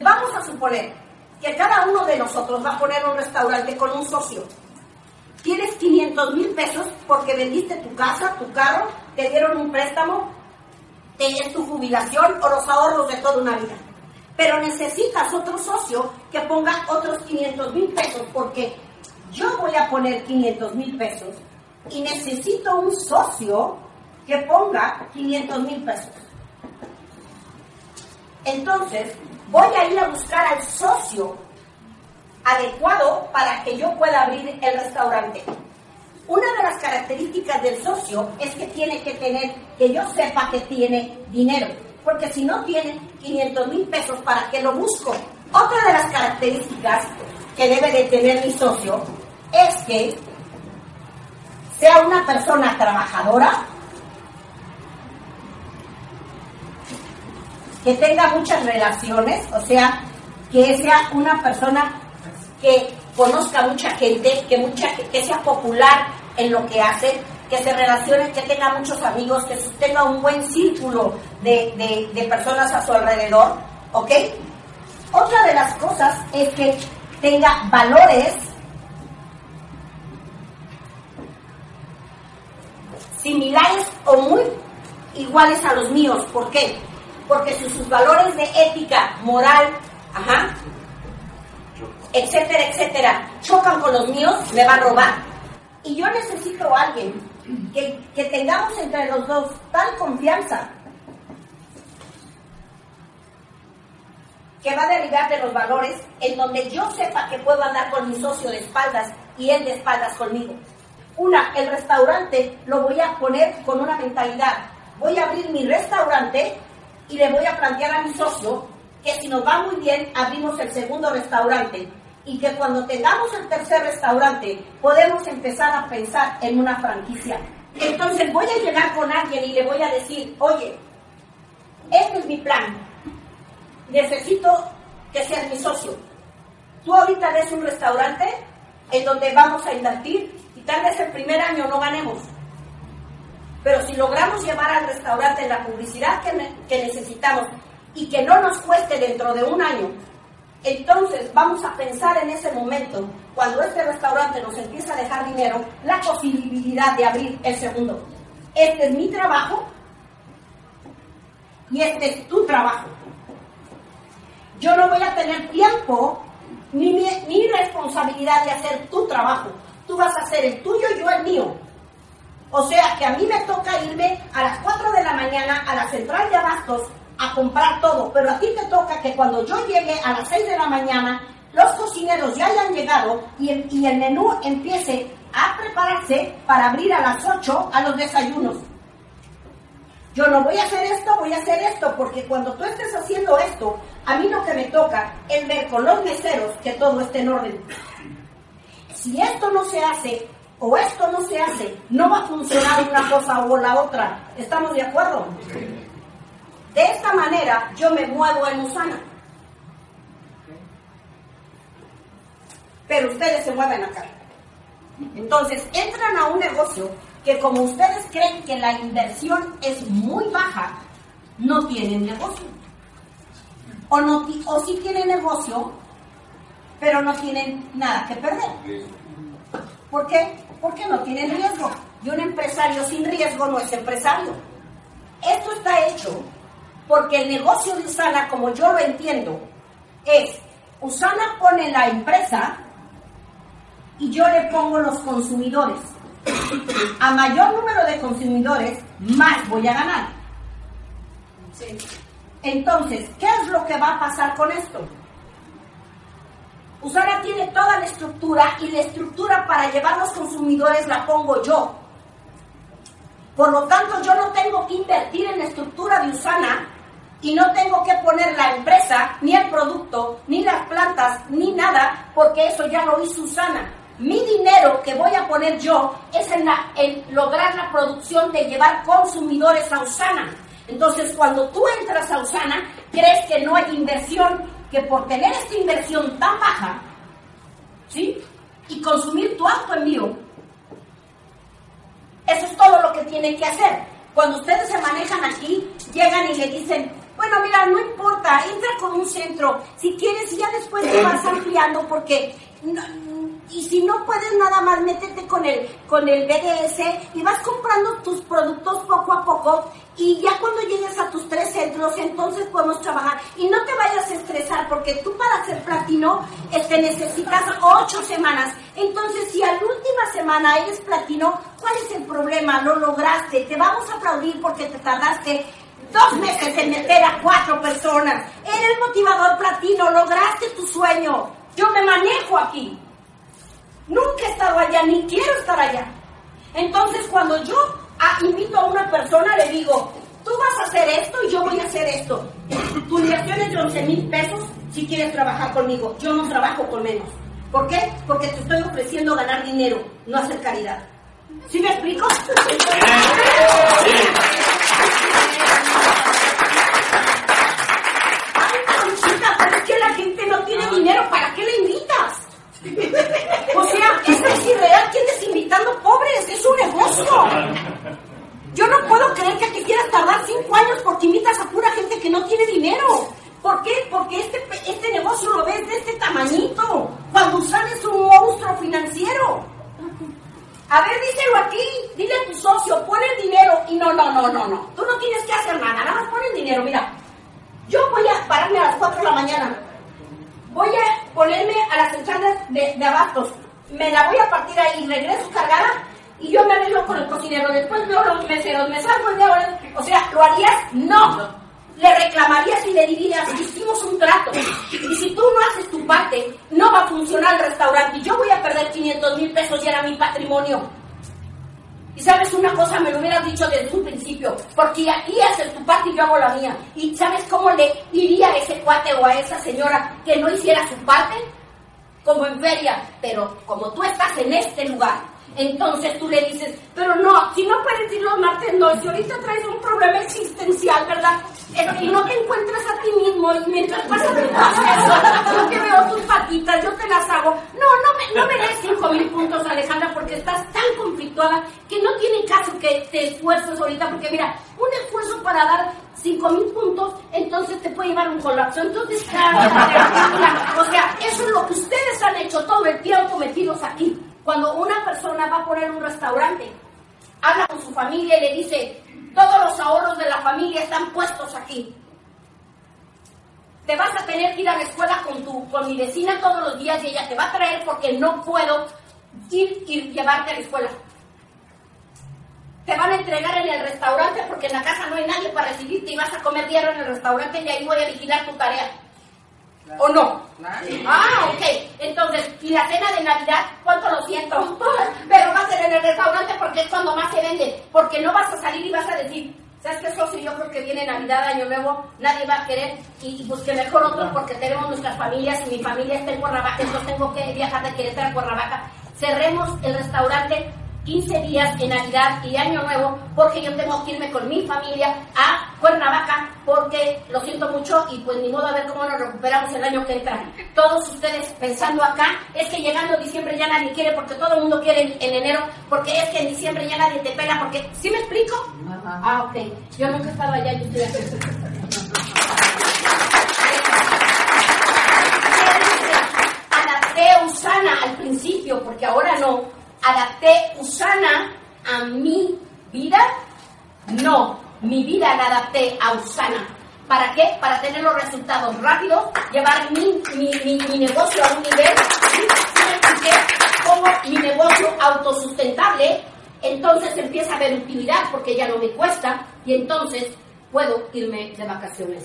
Vamos a suponer que cada uno de nosotros va a poner un restaurante con un socio. Tienes 500 mil pesos porque vendiste tu casa, tu carro, te dieron un préstamo, es tu jubilación o los ahorros de toda una vida. Pero necesitas otro socio que ponga otros 500 mil pesos porque yo voy a poner 500 mil pesos y necesito un socio que ponga 500 mil pesos. Entonces, voy a ir a buscar al socio adecuado para que yo pueda abrir el restaurante. Una de las características del socio es que tiene que tener, que yo sepa que tiene dinero, porque si no tiene 500 mil pesos, ¿para qué lo busco? Otra de las características que debe de tener mi socio es que sea una persona trabajadora, que tenga muchas relaciones, o sea, que sea una persona que conozca mucha gente, que, mucha, que sea popular en lo que hace, que se relacione, que tenga muchos amigos, que tenga un buen círculo de, de personas a su alrededor, ¿ok? Otra de las cosas es que tenga valores similares o muy iguales a los míos. ¿Por qué? Porque si sus valores de ética, moral, ajá, etcétera, etcétera, chocan con los míos, me va a robar. Y yo necesito a alguien que, que tengamos entre los dos tal confianza que va a derivar de los valores en donde yo sepa que puedo andar con mi socio de espaldas y él de espaldas conmigo. Una, el restaurante lo voy a poner con una mentalidad. Voy a abrir mi restaurante y le voy a plantear a mi socio que si nos va muy bien, abrimos el segundo restaurante y que cuando tengamos el tercer restaurante podemos empezar a pensar en una franquicia. Entonces voy a llegar con alguien y le voy a decir, oye, este es mi plan, necesito que seas mi socio. Tú ahorita ves un restaurante en donde vamos a invertir y tal vez el primer año no ganemos. Pero si logramos llevar al restaurante la publicidad que, que necesitamos y que no nos cueste dentro de un año entonces vamos a pensar en ese momento, cuando este restaurante nos empieza a dejar dinero, la posibilidad de abrir el segundo. Este es mi trabajo y este es tu trabajo. Yo no voy a tener tiempo ni, ni responsabilidad de hacer tu trabajo. Tú vas a hacer el tuyo y yo el mío. O sea que a mí me toca irme a las 4 de la mañana a la central de abastos a comprar todo, pero a ti te toca que cuando yo llegue a las 6 de la mañana, los cocineros ya hayan llegado y el, menú empiece a prepararse para abrir a las 8 a los desayunos. Yo no voy a hacer esto, voy a hacer esto, porque cuando tú estés haciendo esto, a mí lo que me toca es ver con los meseros que todo esté en orden. Si esto no se hace o esto no se hace, no va a funcionar una cosa o la otra. ¿Estamos de acuerdo? De esta manera yo me muevo en Usana. Pero ustedes se mueven acá. Entonces entran a un negocio que como ustedes creen que la inversión es muy baja, no tienen negocio. O, no, o sí tienen negocio, pero no tienen nada que perder. ¿Por qué? Porque no tienen riesgo. Y un empresario sin riesgo no es empresario. Esto está hecho porque el negocio de Usana, como yo lo entiendo, es Usana pone la empresa y yo le pongo los consumidores. A mayor número de consumidores, más voy a ganar. Entonces, ¿qué es lo que va a pasar con esto? Usana tiene toda la estructura y la estructura para llevar los consumidores la pongo yo. Por lo tanto, yo no tengo que invertir en la estructura de Usana y no tengo que poner la empresa, ni el producto, ni las plantas, ni nada, porque eso ya lo hizo Usana. Mi dinero que voy a poner yo es en, en lograr la producción de llevar consumidores a Usana. Entonces, cuando tú entras a Usana, crees que no hay inversión, que por tener esta inversión tan baja, ¿sí? Y consumir tu auto envío, eso es todo lo que tienen que hacer. Cuando ustedes se manejan aquí, llegan y le dicen, Bueno, mira, no importa, entra con un centro. Si quieres, ya después te vas ampliando porque... y si no puedes nada más, métete con el, con el BDS y vas comprando tus productos poco a poco y ya cuando llegues centros, entonces podemos trabajar. Y no te vayas a estresar, porque tú para ser platino este, necesitas ocho semanas. Entonces, si a la última semana eres platino, ¿cuál es el problema? Lo lograste. Te vamos a aplaudir porque te tardaste dos meses en meter a cuatro personas. Eres motivador platino, lograste tu sueño. Yo me manejo aquí. Nunca he estado allá, ni quiero estar allá. Entonces, cuando yo ah, invito a una persona, le digo, tú vas a hacer esto y yo voy a hacer esto. Tu inversión es de 11 mil pesos si quieres trabajar conmigo. Yo no trabajo con menos. ¿Por qué? Porque te estoy ofreciendo ganar dinero, no hacer caridad. ¿Sí me explico? Ay, chica, pero es que la gente no tiene dinero, ¿para qué le invitas? O sea, eso es irreal. ¿Quién está invitando pobres? Es un negocio. Yo no puedo creer que te quieras tardar cinco años porque invitas a pura gente que no tiene dinero. ¿Por qué? Porque este, este negocio lo ves de este tamañito. Cuando es un monstruo financiero. A ver, díselo aquí, dile a tu socio, pon el dinero. Y no, no, no, no, no. Tú no tienes que hacer nada, nada más pon el dinero. Mira, yo voy a pararme a las 4 de la mañana voy a ponerme a las entradas de, de abastos, me la voy a partir ahí, regreso cargada y yo me arreglo con el cocinero. Después veo los meseros, me salgo de ahora. O sea, ¿lo harías? No. Le reclamarías y le dirías, hicimos un trato. Y si tú no haces tu parte, no va a funcionar el restaurante. Y yo voy a perder 500 mil pesos y era mi patrimonio. Y sabes una cosa, me lo hubieras dicho desde un principio, porque aquí haces tu parte y yo hago la mía. ¿Y sabes cómo le iría a ese cuate o a esa señora que no hiciera su parte? Como en feria, pero como tú estás en este lugar, entonces tú le dices, pero no, si no puedes ir los martes, no, si ahorita traes un problema existencial, ¿verdad? y no te encuentras a ti mismo y mientras pasa tu proceso, yo te veo tus patitas, yo te las hago. No, no me, no me des cinco mil puntos, Alejandra, porque estás tan conflictuada que no tiene caso que te esfuerces ahorita, porque mira, un esfuerzo para dar cinco mil puntos, entonces te puede llevar un colapso. Entonces, claro, o sea, eso es lo que ustedes han hecho todo el tiempo metidos aquí. Cuando una persona va a poner un restaurante, habla con su familia y le dice, todos los ahorros de la familia están puestos aquí. Te vas a tener que ir a la escuela con, tu, con mi vecina todos los días y ella te va a traer porque no puedo ir y llevarte a la escuela. Te van a entregar en el restaurante porque en la casa no hay nadie para recibirte y vas a comer diario en el restaurante y ahí voy a vigilar tu tarea. ¿O no? Ah, ok. Entonces, ¿y la cena de Navidad? ¿Cuánto lo siento? Pero va a ser en el restaurante porque es cuando más se vende. Porque no vas a salir y vas a decir, ¿sabes qué, socio? Yo creo que viene Navidad, Año Nuevo, nadie va a querer y, busque mejor otros porque tenemos nuestras familias y mi familia está en Cuernavaca, entonces tengo que viajar de Querétaro a Cuernavaca. Cerremos el restaurante 15 días en Navidad y Año Nuevo porque yo tengo que irme con mi familia a Cuernavaca porque lo siento mucho y pues ni modo a ver cómo nos recuperamos el año que entra. Todos ustedes pensando acá es que llegando diciembre ya nadie quiere porque todo el mundo quiere en, enero porque es que en diciembre ya nadie te pela porque ¿sí me explico? Ah, ok. Yo nunca he estado allá, yo estoy aquí. Usana al principio porque ahora no adapté Usana a mi vida? No, mi vida la adapté a Usana. ¿Para qué? Para tener los resultados rápidos, llevar mi, mi, mi, negocio a un nivel, como mi negocio autosustentable, entonces empieza a haber utilidad porque ya no me cuesta y entonces puedo irme de vacaciones.